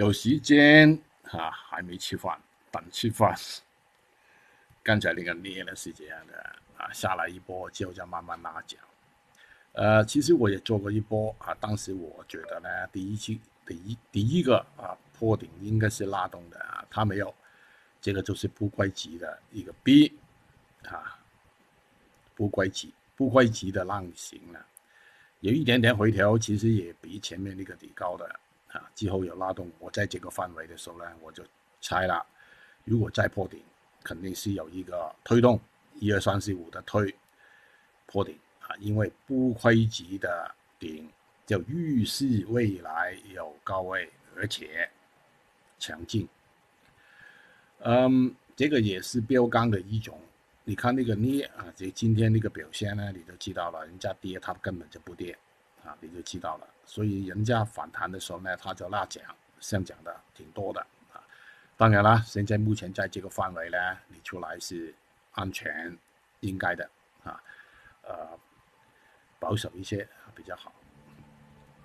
有时间啊，还没吃饭，等吃饭。刚才那个捏呢是这样的啊，下来一波之后再慢慢拉脚。呃，其实我也做过一波啊，当时我觉得呢，第一期第一第一个啊破顶应该是拉动的啊，它没有，这个就是不归级的一个 B 啊，不归级不归级的浪形了，有一点点回调，其实也比前面那个底高的啊，之后有拉动，我在这个范围的时候呢，我就猜了，如果再破顶。肯定是有一个推动，一二三四五的推破顶啊，因为不亏级的顶就预示未来有高位，而且强劲。嗯，这个也是标杆的一种。你看那个镍啊，这今天那个表现呢，你就知道了，人家跌它根本就不跌啊，你就知道了。所以人家反弹的时候呢，他就拉涨，上讲的挺多的啊。当然啦，现在目前在这个范围呢，你出来是安全应该的啊，呃，保守一些比较好。